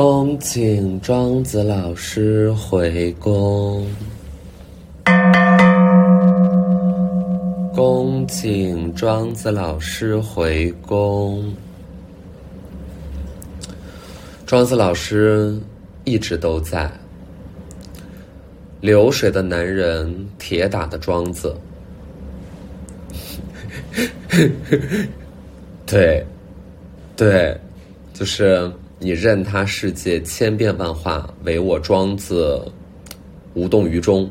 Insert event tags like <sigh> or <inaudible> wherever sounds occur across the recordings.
恭请庄子老师回宫。恭请庄子老师回宫。庄子老师一直都在。流水的男人，铁打的庄子。<laughs> 对，对，就是你任他世界千变万化，唯我庄子无动于衷；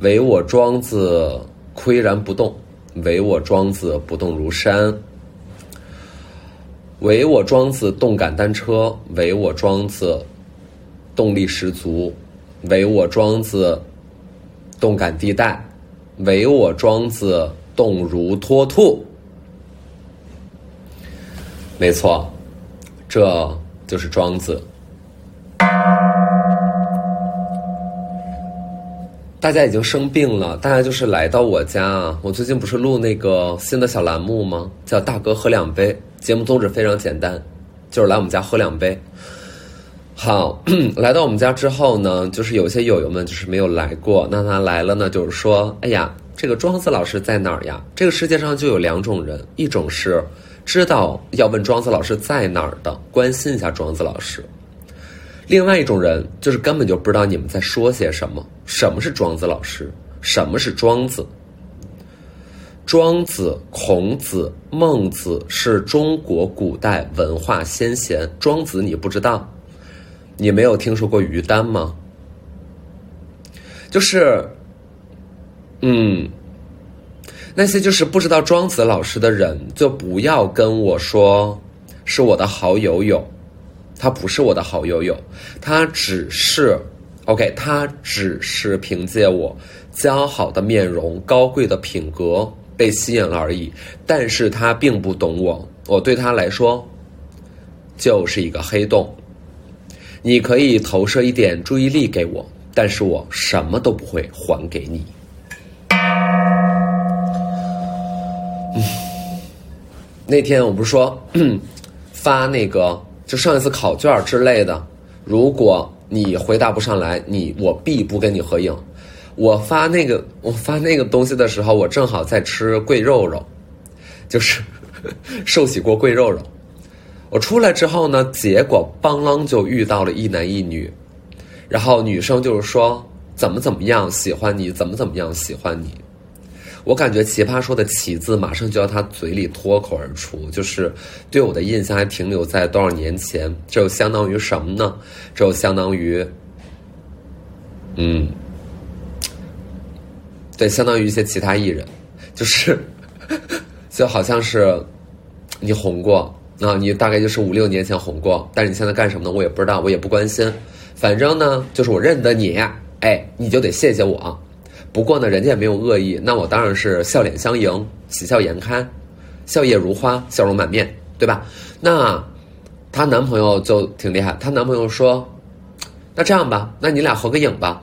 唯我庄子岿然不动；唯我庄子不动如山；唯我庄子动感单车；唯我庄子动力十足。唯我庄子动感地带，唯我庄子动如脱兔。没错，这就是庄子。大家已经生病了，大家就是来到我家啊！我最近不是录那个新的小栏目吗？叫“大哥喝两杯”，节目宗旨非常简单，就是来我们家喝两杯。好，<clears throat> 来到我们家之后呢，就是有些友友们就是没有来过，那他来了呢，就是说，哎呀，这个庄子老师在哪儿呀？这个世界上就有两种人，一种是知道要问庄子老师在哪儿的，关心一下庄子老师；另外一种人就是根本就不知道你们在说些什么。什么是庄子老师？什么是庄子？庄子、孔子、孟子是中国古代文化先贤，庄子你不知道？你没有听说过于丹吗？就是，嗯，那些就是不知道庄子老师的人，就不要跟我说是我的好友友，他不是我的好友友，他只是 OK，他只是凭借我姣好的面容、高贵的品格被吸引了而已，但是他并不懂我，我对他来说就是一个黑洞。你可以投射一点注意力给我，但是我什么都不会还给你。那天我不是说发那个就上一次考卷之类的，如果你回答不上来，你我必不跟你合影。我发那个我发那个东西的时候，我正好在吃桂肉肉，就是 <laughs> 寿喜锅桂肉肉。我出来之后呢，结果邦啷就遇到了一男一女，然后女生就是说怎么怎么样喜欢你，怎么怎么样喜欢你。我感觉奇葩说的“奇”字马上就要他嘴里脱口而出，就是对我的印象还停留在多少年前。这就相当于什么呢？这就相当于，嗯，对，相当于一些其他艺人，就是 <laughs> 就好像是你红过。啊，你大概就是五六年前红过，但是你现在干什么呢？我也不知道，我也不关心。反正呢，就是我认得你，哎，你就得谢谢我。不过呢，人家也没有恶意，那我当然是笑脸相迎，喜笑颜开，笑靥如花，笑容满面，对吧？那她男朋友就挺厉害，她男朋友说：“那这样吧，那你俩合个影吧。”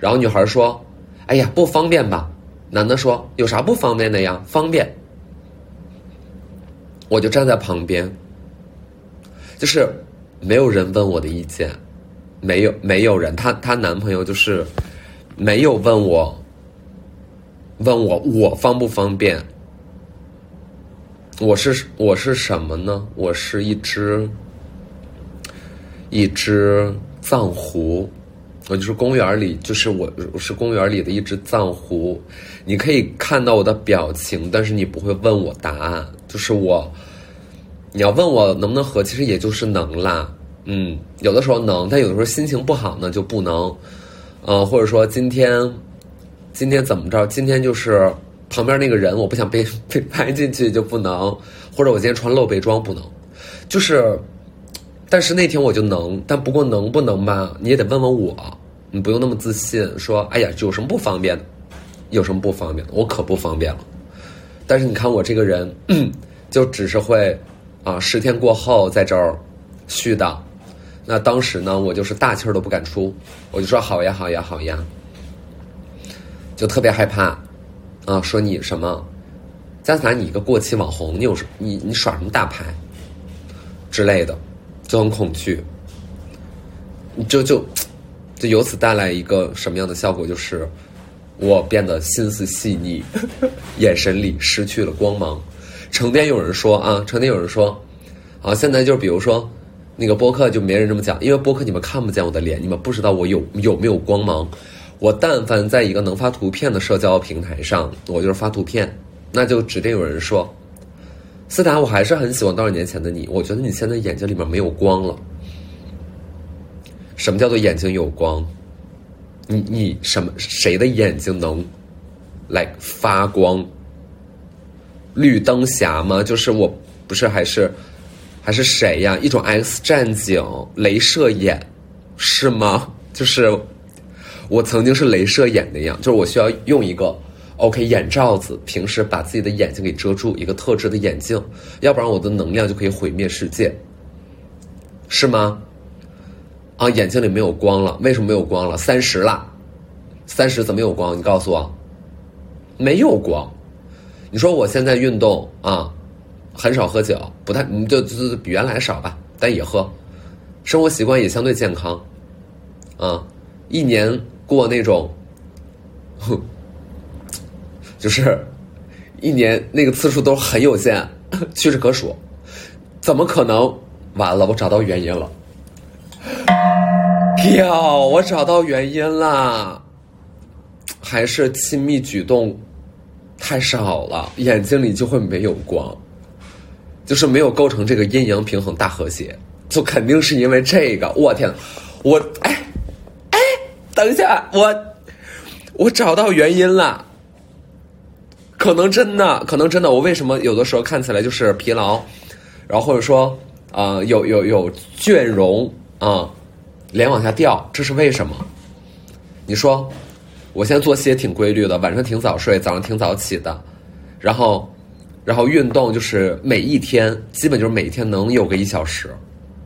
然后女孩说：“哎呀，不方便吧？”男的说：“有啥不方便的呀？方便。”我就站在旁边，就是没有人问我的意见，没有没有人，她她男朋友就是没有问我，问我我方不方便？我是我是什么呢？我是一只一只藏狐，我就是公园里，就是我我是公园里的一只藏狐。你可以看到我的表情，但是你不会问我答案。就是我，你要问我能不能合，其实也就是能啦。嗯，有的时候能，但有的时候心情不好呢就不能。呃，或者说今天，今天怎么着？今天就是旁边那个人，我不想被 <laughs> 被拍进去就不能。或者我今天穿露背装不能。就是，但是那天我就能。但不过能不能吧？你也得问问我。你不用那么自信，说哎呀有什么不方便的？有什么不方便的？我可不方便了。但是你看我这个人，<clears throat> 就只是会，啊，十天过后在这儿絮叨。那当时呢，我就是大气儿都不敢出，我就说好呀，好呀，好呀，就特别害怕，啊，说你什么，加斯达，你一个过气网红，你有什你你耍什么大牌之类的，就很恐惧。就就就由此带来一个什么样的效果？就是我变得心思细腻，<laughs> 眼神里失去了光芒。成天有人说啊，成天有人说，啊，现在就比如说那个播客就没人这么讲，因为播客你们看不见我的脸，你们不知道我有有没有光芒。我但凡在一个能发图片的社交平台上，我就是发图片，那就指定有人说，斯坦，我还是很喜欢多少年前的你，我觉得你现在眼睛里面没有光了。什么叫做眼睛有光？你你什么谁的眼睛能来发光？绿灯侠吗？就是我不是还是还是谁呀？一种 X 战警，镭射眼是吗？就是我曾经是镭射眼那样，就是我需要用一个 OK 眼罩子，平时把自己的眼睛给遮住，一个特制的眼镜，要不然我的能量就可以毁灭世界，是吗？啊，眼睛里没有光了，为什么没有光了？三十了，三十怎么有光？你告诉我，没有光。你说我现在运动啊，很少喝酒，不太，就就比原来少吧，但也喝，生活习惯也相对健康，啊，一年过那种，哼，就是一年那个次数都很有限，屈指可数，怎么可能？完了，我找到原因了，哟，我找到原因了，还是亲密举动。太少了，眼睛里就会没有光，就是没有构成这个阴阳平衡大和谐，就肯定是因为这个。我天，我哎哎，等一下，我我找到原因了，可能真的，可能真的，我为什么有的时候看起来就是疲劳，然后或者说啊有有有倦容啊，脸往下掉，这是为什么？你说？我现在作息也挺规律的，晚上挺早睡，早上挺早起的，然后，然后运动就是每一天，基本就是每天能有个一小时，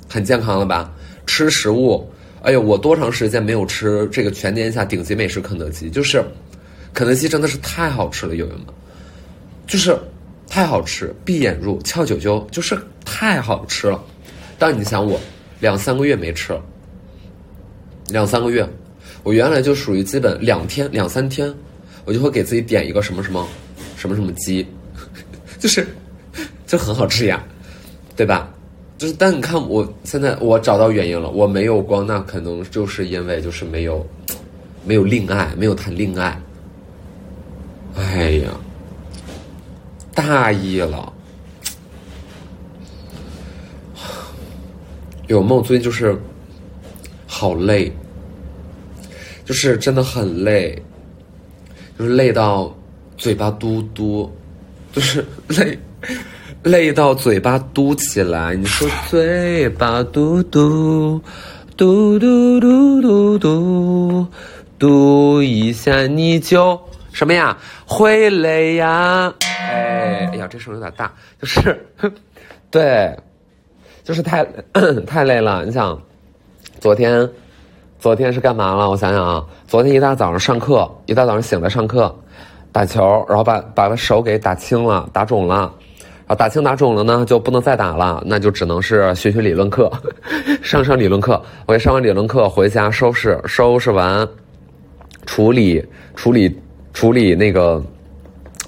很健康了吧？吃食物，哎呦，我多长时间没有吃这个全天下顶级美食肯德基？就是，肯德基真的是太好吃了，友友们，就是太好吃，闭眼入，翘九九，就是太好吃了。但你想我两三个月没吃了，两三个月。我原来就属于基本两天两三天，我就会给自己点一个什么什么，什么什么鸡，就是就很好吃呀，对吧？就是但你看我现在我找到原因了，我没有光，那可能就是因为就是没有没有恋爱，没有谈恋爱。哎呀，大意了。有梦最近就是好累。就是真的很累，就是累到嘴巴嘟嘟，就是累累到嘴巴嘟起来。你说嘴巴嘟嘟嘟嘟嘟嘟嘟嘟一下你就什么呀？会累呀？哎，哎呀，这声有点大，就是对，就是太 <coughs> 太累了。你想昨天。昨天是干嘛了？我想想啊，昨天一大早上上课，一大早上醒来上课，打球，然后把把手给打青了，打肿了，然后打青打肿了呢，就不能再打了，那就只能是学学理论课，<laughs> 上上理论课。我上完理论课回家收拾收拾完，处理处理处理那个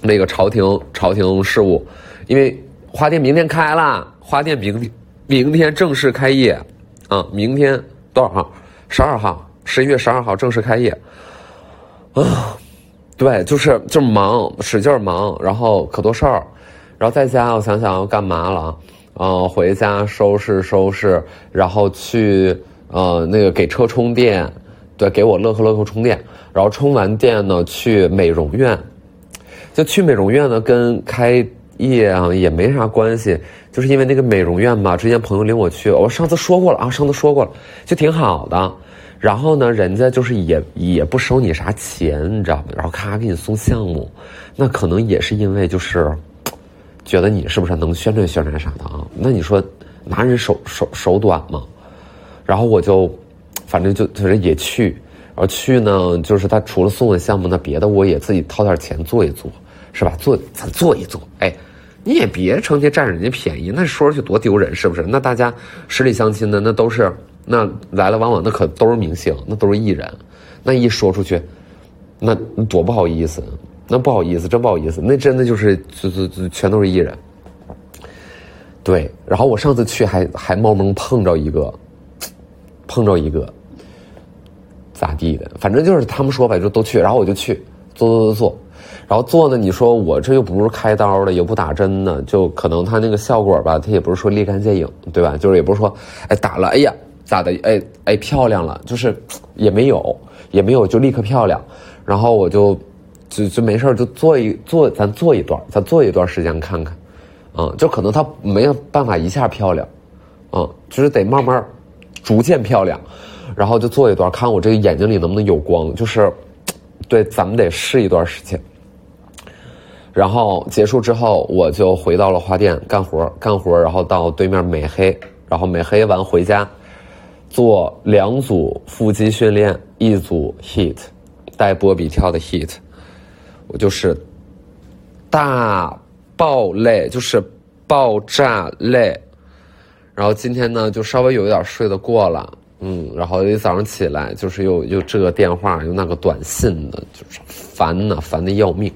那个朝廷朝廷事务，因为花店明天开了，花店明明天正式开业，啊，明天多少号？十二号，十一月十二号正式开业，啊，对，就是就是忙，使劲忙，然后可多事儿，然后在家我想想要干嘛了，嗯，回家收拾收拾，然后去呃那个给车充电，对，给我乐呵乐呵充电，然后充完电呢去美容院，就去美容院呢跟开业啊也没啥关系。就是因为那个美容院嘛，之前朋友领我去，我上次说过了啊，上次说过了，就挺好的。然后呢，人家就是也也不收你啥钱，你知道吗？然后咔给你送项目，那可能也是因为就是觉得你是不是能宣传宣传啥的啊？那你说拿人手手手短吗？然后我就反正就就是也去，然后去呢，就是他除了送的项目，那别的我也自己掏点钱做一做，是吧？做咱做一做，哎。你也别成天占人家便宜，那说出去多丢人，是不是？那大家十里相亲的，那都是那来来往往那可都是明星，那都是艺人，那一说出去，那多不好意思，那不好意思，真不好意思，那真的就是就就就全都是艺人。对，然后我上次去还还冒蒙碰着一个，碰着一个，咋地的？反正就是他们说吧，就都去，然后我就去做做做做，然后做呢，你说我这又不是开刀的，也不打针的，就可能他那个效果吧，他也不是说立竿见影，对吧？就是也不是说，哎打了，哎呀咋的？哎哎漂亮了，就是也没有，也没有就立刻漂亮，然后我就就就没事就做一做，咱做一段，咱做一段时间看看。嗯，就可能它没有办法一下漂亮，嗯，就是得慢慢，逐渐漂亮，然后就做一段，看我这个眼睛里能不能有光，就是，对，咱们得试一段时间。然后结束之后，我就回到了花店干活，干活，然后到对面美黑，然后美黑完回家，做两组腹肌训练，一组 heat，带波比跳的 heat，我就是大。爆累就是爆炸累，然后今天呢就稍微有一点睡得过了，嗯，然后一早上起来就是又又这个电话又那个短信的，就是烦呐，烦的要命。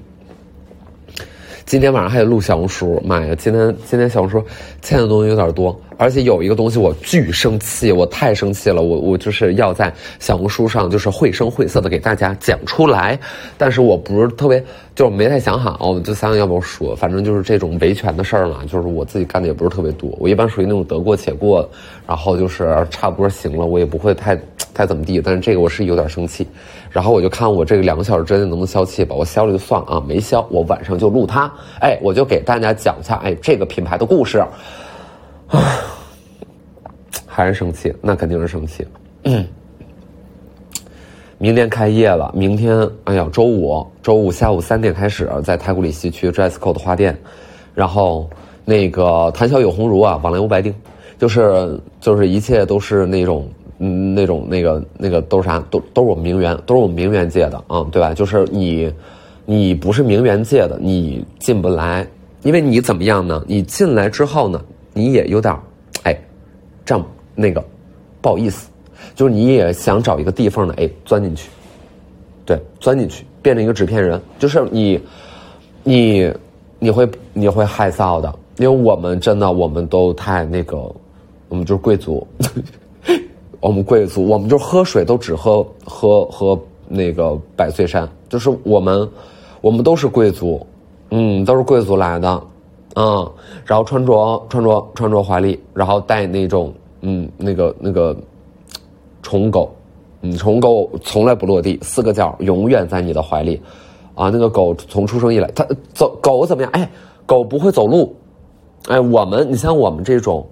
今天晚上还得录小红书，妈呀！今天今天小红书欠的东西有点多，而且有一个东西我巨生气，我太生气了，我我就是要在小红书上就是绘声绘色的给大家讲出来，但是我不是特别，就是没太想好，我就想想要不要说，反正就是这种维权的事儿嘛，就是我自己干的也不是特别多，我一般属于那种得过且过，然后就是差不多行了，我也不会太太怎么地，但是这个我是有点生气。然后我就看我这个两个小时之内能不能消气吧，我消了就算了啊，没消我晚上就录它，哎，我就给大家讲一下哎这个品牌的故事，唉，还是生气，那肯定是生气。嗯，明天开业了，明天哎呀周五周五下午三点开始在太古里西区 Dresscode 花店，然后那个谈笑有鸿儒啊，往来无白丁，就是就是一切都是那种。那种那个那个都是啥？都都是我们名媛，都是我们名媛界的啊，对吧？就是你，你不是名媛界的，你进不来，因为你怎么样呢？你进来之后呢，你也有点，哎，这样那个不好意思，就是你也想找一个地缝呢，哎，钻进去，对，钻进去，变成一个纸片人，就是你，你你会你会害臊的，因为我们真的我们都太那个，我们就是贵族。我们贵族，我们就喝水都只喝喝喝那个百岁山，就是我们，我们都是贵族，嗯，都是贵族来的，啊，然后穿着穿着穿着华丽，然后带那种嗯那个那个宠狗，嗯，宠狗从来不落地，四个角永远在你的怀里，啊，那个狗从出生以来，它走狗怎么样？哎，狗不会走路，哎，我们你像我们这种。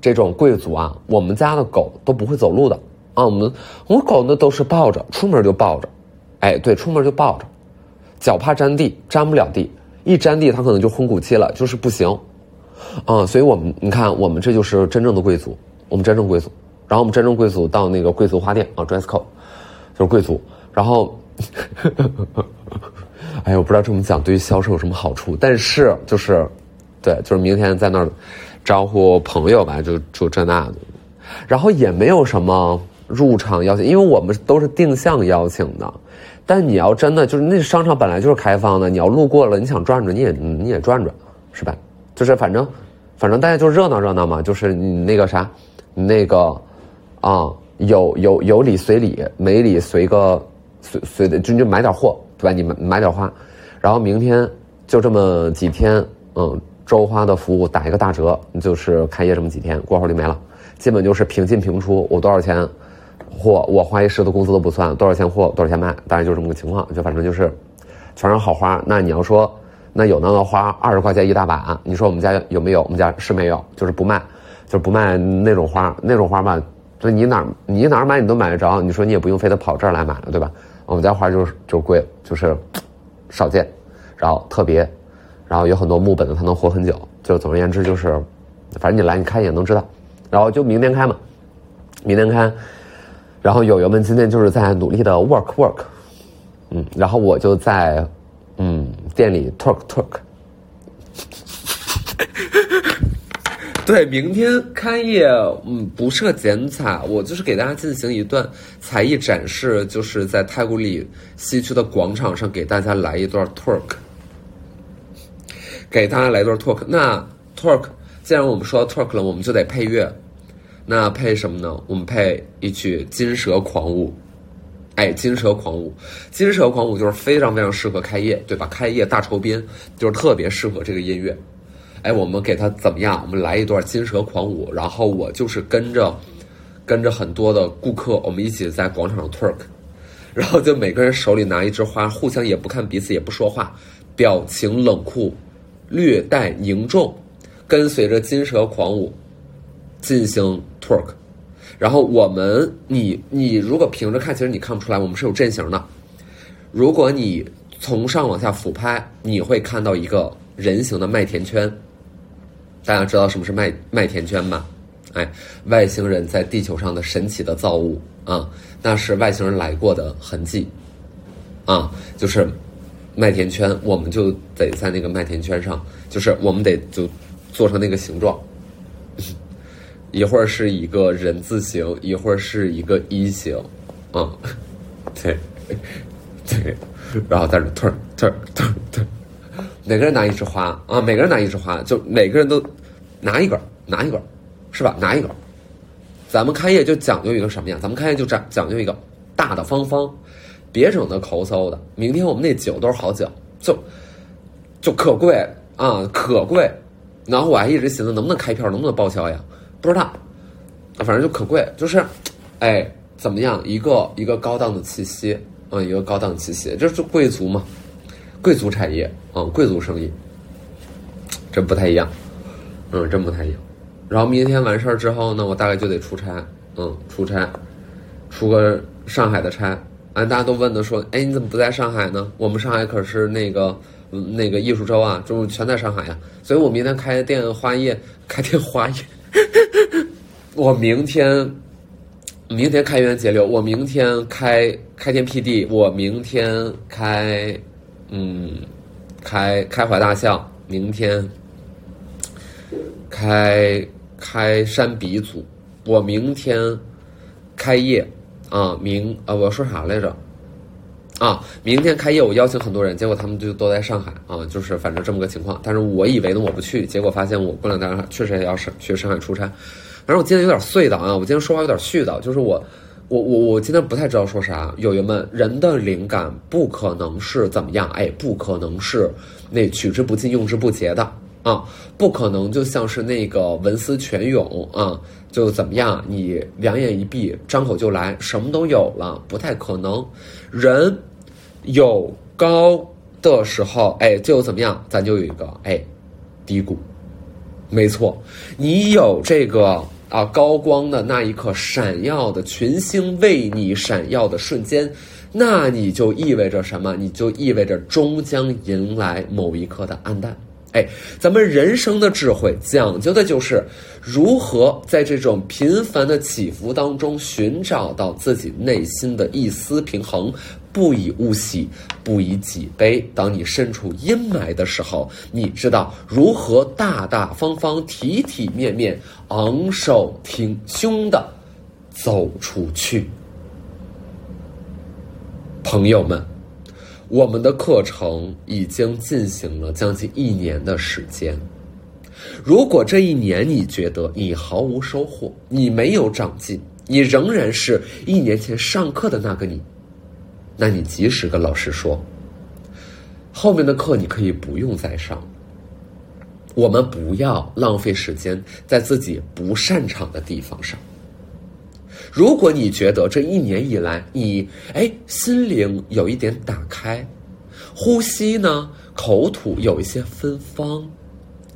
这种贵族啊，我们家的狗都不会走路的啊。我们我狗呢都是抱着，出门就抱着，哎，对，出门就抱着，脚怕沾地，沾不了地，一沾地它可能就昏骨气了，就是不行啊。所以我们你看，我们这就是真正的贵族，我们真正贵族。然后我们真正贵族到那个贵族花店啊，Dresscode 就是贵族。然后，<laughs> 哎呀，我不知道这么讲对于销售有什么好处，但是就是，对，就是明天在那儿。招呼朋友吧，就就这那的，然后也没有什么入场邀请，因为我们都是定向邀请的。但你要真的就是那商场本来就是开放的，你要路过了，你想转转，你也你也转转，是吧？就是反正反正大家就热闹热闹嘛，就是你那个啥，那个啊，有有有礼随礼，没礼随个随随的，就就买点货，对吧？你买买点花，然后明天就这么几天，嗯。周花的服务打一个大折，就是开业这么几天，过后就没了，基本就是平进平出。我多少钱货，我花一师的工资都不算，多少钱货多少钱卖，大概就这么个情况。就反正就是，全是好花。那你要说，那有那个花二十块钱一大把，你说我们家有没有？我们家是没有，就是不卖，就是不卖那种花，那种花吧，就你哪你哪买你都买得着。你说你也不用非得跑这儿来买了，对吧？我们家花就是就贵，就是少见，然后特别。然后有很多木本的，它能活很久。就总而言之，就是反正你来，你看一眼能知道。然后就明天开嘛，明天开。然后友友们今天就是在努力的 work work，嗯，然后我就在嗯店里 talk talk。<laughs> 对，明天开业，嗯，不设剪彩，我就是给大家进行一段才艺展示，就是在太古里西区的广场上给大家来一段 talk 给大家来段 talk。那 talk，既然我们说到 talk 了，我们就得配乐，那配什么呢？我们配一曲《金蛇狂舞》。哎，金蛇狂舞，金蛇狂舞就是非常非常适合开业，对吧？开业大酬宾就是特别适合这个音乐。哎，我们给他怎么样？我们来一段金蛇狂舞，然后我就是跟着，跟着很多的顾客，我们一起在广场上 twerk，然后就每个人手里拿一枝花，互相也不看彼此，也不说话，表情冷酷，略带凝重，跟随着金蛇狂舞进行 twerk。然后我们，你你如果平着看，其实你看不出来，我们是有阵型的。如果你从上往下俯拍，你会看到一个人形的麦田圈。大家知道什么是麦麦田圈吧？哎，外星人在地球上的神奇的造物啊，那是外星人来过的痕迹啊，就是麦田圈，我们就得在那个麦田圈上，就是我们得就做成那个形状。<laughs> 一会儿是一个人字形，一会儿是一个一形，啊，<laughs> 对，对，然后在这 turn turn turn turn，每个人拿一枝花啊，每个人拿一枝花，就每个人都拿一根，拿一根，是吧？拿一根。咱们开业就讲究一个什么呀？咱们开业就讲讲究一个大大方方，别整的抠搜的。明天我们那酒都是好酒，就就可贵啊，可贵。然后我还一直寻思，能不能开票，能不能报销呀？不知道，反正就可贵，就是，哎，怎么样？一个一个高档的气息，嗯，一个高档气息，这是贵族嘛，贵族产业，嗯，贵族生意，真不太一样，嗯，真不太一样。然后明天完事儿之后呢，我大概就得出差，嗯，出差，出个上海的差。哎，大家都问的说，哎，你怎么不在上海呢？我们上海可是那个那个艺术周啊，就全在上海呀。所以我明天开店花业，开店花业。<laughs> 我明天，明天开源节流。我明天开开天辟地。我明天开，嗯，开开怀大笑。明天开开山鼻祖。我明天开业啊，明啊，我要说啥来着？啊，明天开业，我邀请很多人，结果他们就都在上海啊，就是反正这么个情况。但是我以为呢我不去，结果发现我过两天确实也要上去上海出差。反正我今天有点碎的啊，我今天说话有点絮叨，就是我我我我今天不太知道说啥。友友们，人的灵感不可能是怎么样，哎，不可能是那取之不尽用之不竭的啊，不可能就像是那个文思泉涌啊，就怎么样，你两眼一闭，张口就来，什么都有了，不太可能。人有高的时候，哎，就怎么样？咱就有一个哎低谷，没错。你有这个啊高光的那一刻，闪耀的群星为你闪耀的瞬间，那你就意味着什么？你就意味着终将迎来某一刻的暗淡。哎，咱们人生的智慧讲究的就是如何在这种频繁的起伏当中寻找到自己内心的一丝平衡，不以物喜，不以己悲。当你身处阴霾的时候，你知道如何大大方方、体体面面、昂首挺胸的走出去，朋友们。我们的课程已经进行了将近一年的时间。如果这一年你觉得你毫无收获，你没有长进，你仍然是一年前上课的那个你，那你及时跟老师说，后面的课你可以不用再上。我们不要浪费时间在自己不擅长的地方上。如果你觉得这一年以来你哎心灵有一点打开，呼吸呢口吐有一些芬芳，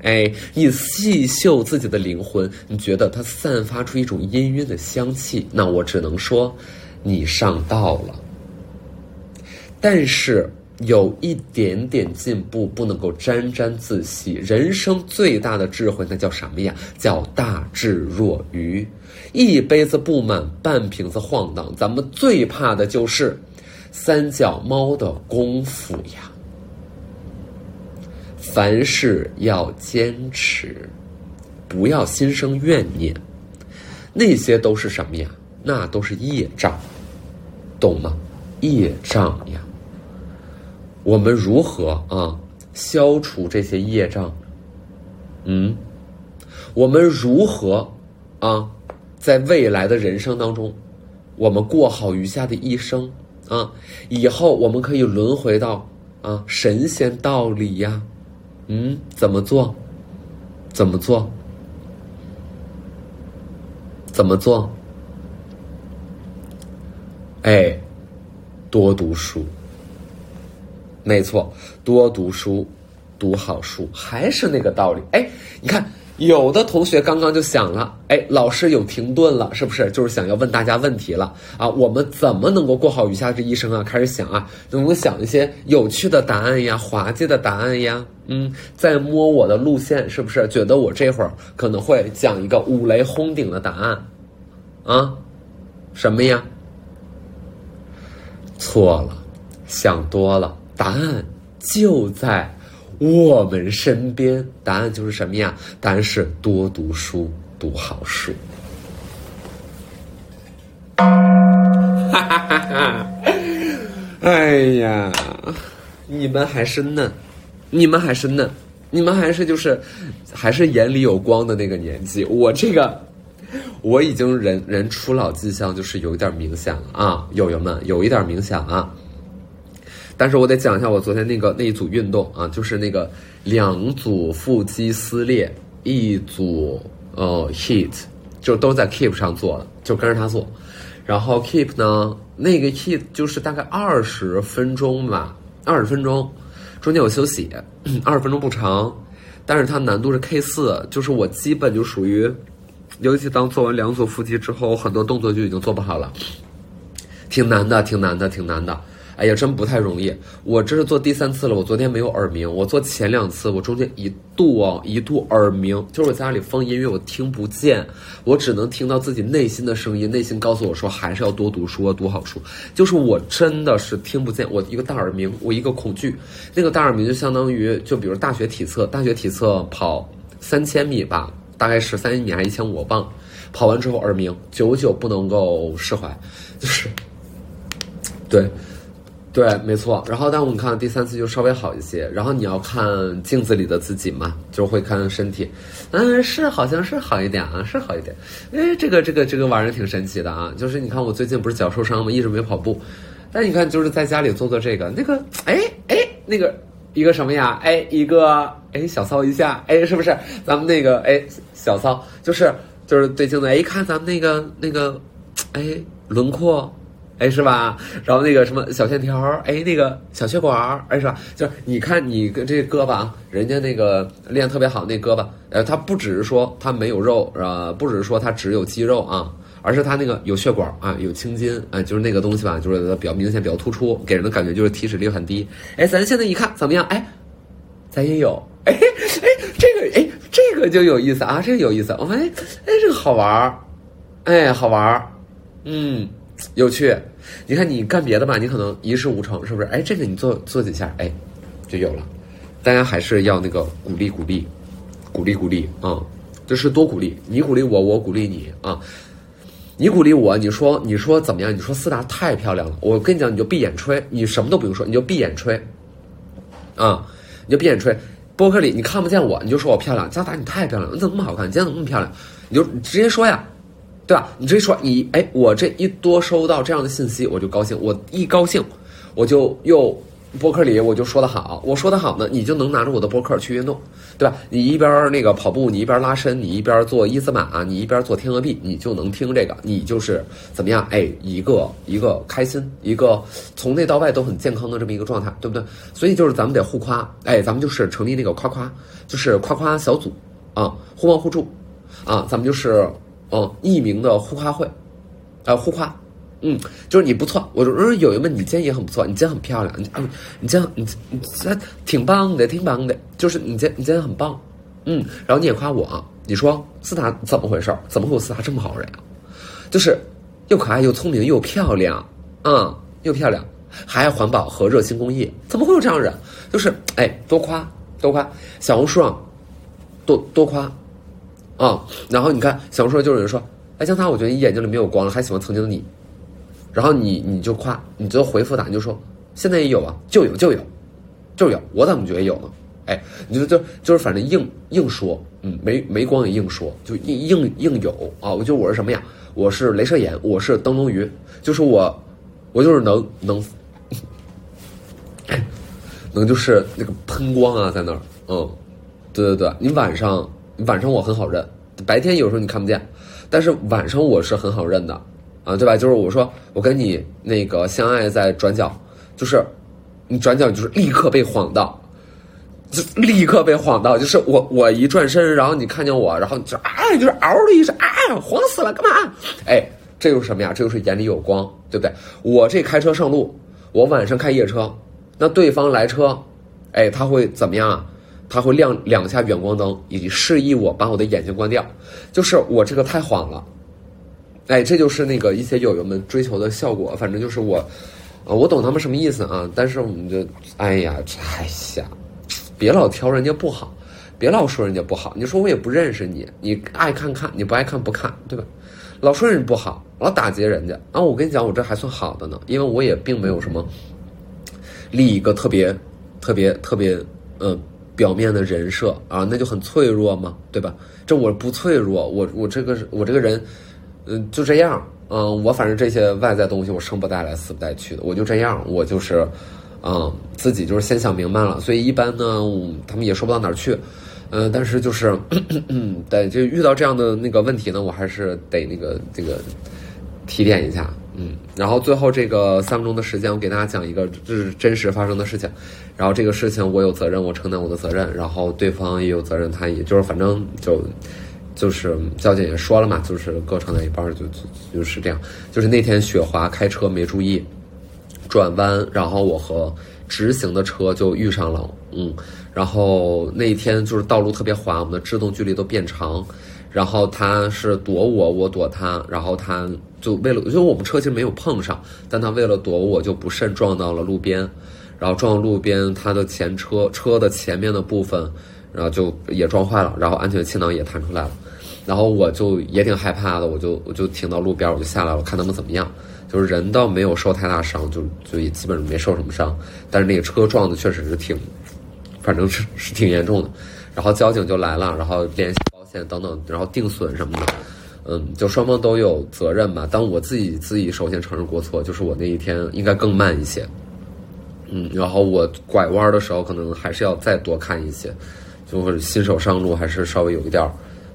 哎你细嗅自己的灵魂，你觉得它散发出一种氤氲的香气，那我只能说你上道了。但是。有一点点进步不能够沾沾自喜。人生最大的智慧，那叫什么呀？叫大智若愚。一杯子不满，半瓶子晃荡。咱们最怕的就是三脚猫的功夫呀。凡事要坚持，不要心生怨念，那些都是什么呀？那都是业障，懂吗？业障呀。我们如何啊消除这些业障？嗯，我们如何啊在未来的人生当中，我们过好余下的一生啊？以后我们可以轮回到啊神仙道里呀？嗯，怎么做？怎么做？怎么做？哎，多读书。没错，多读书，读好书，还是那个道理。哎，你看，有的同学刚刚就想了，哎，老师有停顿了，是不是？就是想要问大家问题了啊？我们怎么能够过好余下这一生啊？开始想啊，能够想一些有趣的答案呀，滑稽的答案呀。嗯，在摸我的路线，是不是？觉得我这会儿可能会讲一个五雷轰顶的答案啊？什么呀？错了，想多了。答案就在我们身边，答案就是什么呀？答案是多读书，读好书。哈哈哈哈！哎呀，你们还是嫩，你们还是嫩，你们还是就是还是眼里有光的那个年纪。我这个我已经人人初老迹象，就是有一点明显了啊，友友们有一点明显啊。但是我得讲一下我昨天那个那一组运动啊，就是那个两组腹肌撕裂，一组呃 heat，就都在 keep 上做的，就跟着他做。然后 keep 呢，那个 heat 就是大概二十分钟吧，二十分钟，中间有休息，<coughs> 二十分钟不长。但是它难度是 K 四，就是我基本就属于，尤其当做完两组腹肌之后，很多动作就已经做不好了，挺难的，挺难的，挺难的。哎呀，真不太容易。我这是做第三次了，我昨天没有耳鸣。我做前两次，我中间一度哦，一度耳鸣，就是我家里放音乐，我听不见，我只能听到自己内心的声音，内心告诉我说还是要多读书，读好书。就是我真的是听不见，我一个大耳鸣，我一个恐惧。那个大耳鸣就相当于，就比如大学体测，大学体测跑三千米吧，大概十三米还是一千五，磅。跑完之后耳鸣，久久不能够释怀，就是，对。对，没错。然后，但我们看第三次就稍微好一些。然后你要看镜子里的自己嘛，就会看身体。嗯，是，好像是好一点啊，是好一点。哎，这个这个这个玩意儿挺神奇的啊。就是你看，我最近不是脚受伤吗？一直没跑步。但你看，就是在家里做做这个，那个，哎哎，那个一个什么呀？哎，一个哎小操一下，哎，是不是？咱们那个哎小操，就是就是对镜子，哎，看咱们那个那个，哎轮廓。哎，是吧？然后那个什么小线条哎，那个小血管哎，是吧？就是你看你跟这胳膊啊，人家那个练特别好那胳膊，呃，他不只是说他没有肉，呃，不只是说他只有肌肉啊，而是他那个有血管啊，有青筋啊，就是那个东西吧，就是比较明显、比较突出，给人的感觉就是体脂率很低。哎，咱现在一看怎么样？哎，咱也有，哎哎，这个哎，这个就有意思啊，这个有意思，我发现哎，这个好玩儿，哎，好玩儿，嗯。有趣，你看你干别的吧，你可能一事无成，是不是？哎，这个你做做几下，哎，就有了。大家还是要那个鼓励鼓励，鼓励鼓励啊，就是多鼓励，你鼓励我，我鼓励你啊。你鼓励我，你说你说怎么样？你说思达太漂亮了，我跟你讲，你就闭眼吹，你什么都不用说，你就闭眼吹啊，你就闭眼吹。播客里你看不见我，你就说我漂亮。佳达你太漂亮了，你怎么那么好看？你今天怎么那么漂亮？你就直接说呀。对吧？你直接说你哎，我这一多收到这样的信息，我就高兴。我一高兴，我就又播客里我就说的好，我说的好呢，你就能拿着我的播客去运动，对吧？你一边那个跑步，你一边拉伸，你一边做一字马，你一边做天鹅臂，你就能听这个，你就是怎么样？哎，一个一个开心，一个从内到外都很健康的这么一个状态，对不对？所以就是咱们得互夸，哎，咱们就是成立那个夸夸，就是夸夸小组啊，互帮互助啊，咱们就是。哦，匿名的互夸会，呃，互夸，嗯，就是你不错，我说嗯友友们，你今天也很不错，你今天很漂亮，你啊，你今天你你挺棒的，挺棒的，就是你今你今天很棒，嗯，然后你也夸我，你说斯塔怎么回事？怎么会有斯塔这么好人啊？就是又可爱又聪明又漂亮，嗯，又漂亮，还爱环保和热心公益，怎么会有这样人？就是哎，多夸多夸，小红书上多多夸。啊。然后你看，小红书就有人说，哎，江涛，我觉得你眼睛里没有光了，还喜欢曾经的你。然后你你就夸，你就回复他，你就说现在也有啊，就有就有，就有，我怎么觉得有呢？哎，你就就就是反正硬硬说，嗯，没没光也硬说，就硬硬硬有啊。我就我是什么呀？我是镭射眼，我是灯笼鱼，就是我，我就是能能，<laughs> 能就是那个喷光啊，在那儿，嗯，对对对，你晚上晚上我很好认，白天有时候你看不见，但是晚上我是很好认的。啊，对吧？就是我说我跟你那个相爱在转角，就是你转角就是立刻被晃到，就立刻被晃到，就是我我一转身，然后你看见我，然后你就啊，就是嗷的一声啊，晃死了，干嘛？哎，这就是什么呀？这就是眼里有光，对不对？我这开车上路，我晚上开夜车，那对方来车，哎，他会怎么样啊？他会亮两下远光灯，以及示意我把我的眼睛关掉，就是我这个太晃了。哎，这就是那个一些友友们追求的效果。反正就是我，呃，我懂他们什么意思啊。但是我们就，哎呀，哎呀，别老挑人家不好，别老说人家不好。你说我也不认识你，你爱看看，你不爱看不看，对吧？老说人家不好，老打击人家。啊，我跟你讲，我这还算好的呢，因为我也并没有什么立一个特别、特别、特别，嗯，表面的人设啊，那就很脆弱嘛，对吧？这我不脆弱，我我这个我这个人。嗯，就这样。嗯，我反正这些外在东西，我生不带来，死不带去的。我就这样，我就是，嗯，自己就是先想明白了。所以一般呢，他们也说不到哪儿去。嗯，但是就是，<clears throat> 对，就遇到这样的那个问题呢，我还是得那个这个提点一下。嗯，然后最后这个三分钟的时间，我给大家讲一个这是真实发生的事情。然后这个事情我有责任，我承担我的责任。然后对方也有责任，他也就是反正就。就是交警也说了嘛，就是各承担一半，就就就是这样。就是那天雪滑开车没注意转弯，然后我和直行的车就遇上了，嗯，然后那一天就是道路特别滑，我们的制动距离都变长，然后他是躲我，我躲他，然后他就为了，因为我们车其实没有碰上，但他为了躲我，就不慎撞到了路边，然后撞路边，他的前车车的前面的部分，然后就也撞坏了，然后安全气囊也弹出来了。然后我就也挺害怕的，我就我就停到路边，我就下来了，看他们怎么样。就是人倒没有受太大伤，就就也基本上没受什么伤。但是那个车撞的确实是挺，反正是是挺严重的。然后交警就来了，然后联系保险等等，然后定损什么的。嗯，就双方都有责任吧。但我自己自己首先承认过错，就是我那一天应该更慢一些。嗯，然后我拐弯的时候可能还是要再多看一些，就是新手上路还是稍微有一点儿。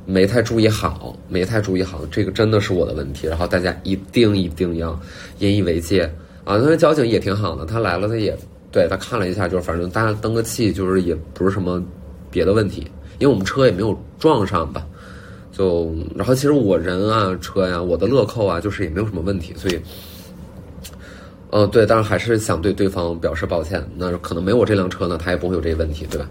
没太注意好，没太注意好，这个真的是我的问题。然后大家一定一定要引以为戒啊！因为交警也挺好的，他来了，他也对他看了一下，就是反正大家登个记，就是也不是什么别的问题，因为我们车也没有撞上吧。就然后其实我人啊，车呀，我的乐扣啊，就是也没有什么问题，所以，嗯，对，但是还是想对对方表示抱歉。那可能没我这辆车呢，他也不会有这些问题，对吧？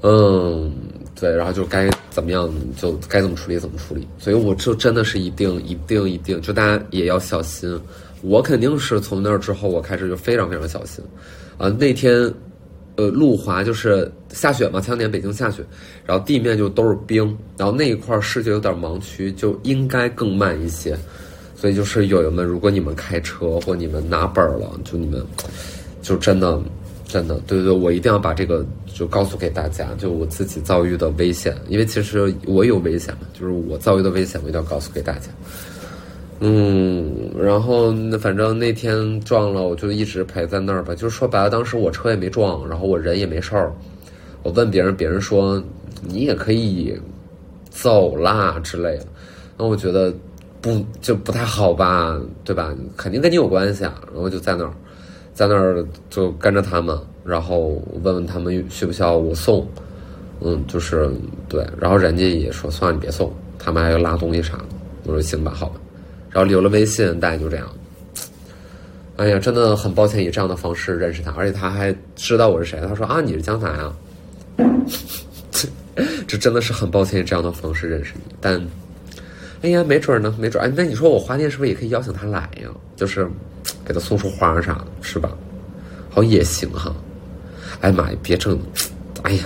嗯。对，然后就该怎么样就该怎么处理怎么处理，所以我就真的是一定一定一定，就大家也要小心。我肯定是从那儿之后，我开始就非常非常小心。啊，那天，呃，路滑就是下雪嘛，前两年北京下雪，然后地面就都是冰，然后那一块视觉有点盲区，就应该更慢一些。所以就是友友们，如果你们开车或你们拿本了，就你们就真的。真的，对对，我一定要把这个就告诉给大家，就我自己遭遇的危险，因为其实我有危险，就是我遭遇的危险，我一定要告诉给大家。嗯，然后反正那天撞了，我就一直陪在那儿吧。就是说白了，当时我车也没撞，然后我人也没事儿。我问别人，别人说你也可以走啦之类的。那我觉得不就不太好吧，对吧？肯定跟你有关系啊。然后就在那儿。在那儿就跟着他们，然后问问他们需不需要我送，嗯，就是对，然后人家也说算了，你别送，他们还要拉东西啥的，我说行吧，好吧，然后留了微信，大概就这样。哎呀，真的很抱歉以这样的方式认识他，而且他还知道我是谁，他说啊你是江南啊，<laughs> 这真的是很抱歉以这样的方式认识你，但哎呀没准呢，没准哎，那你说我花店是不是也可以邀请他来呀？就是。给他送束花啥的，是吧？好也行哈。哎妈呀，别整！哎呀，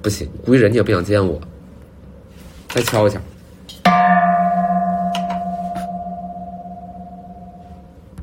不行，估计人家也不想见我。再敲一下。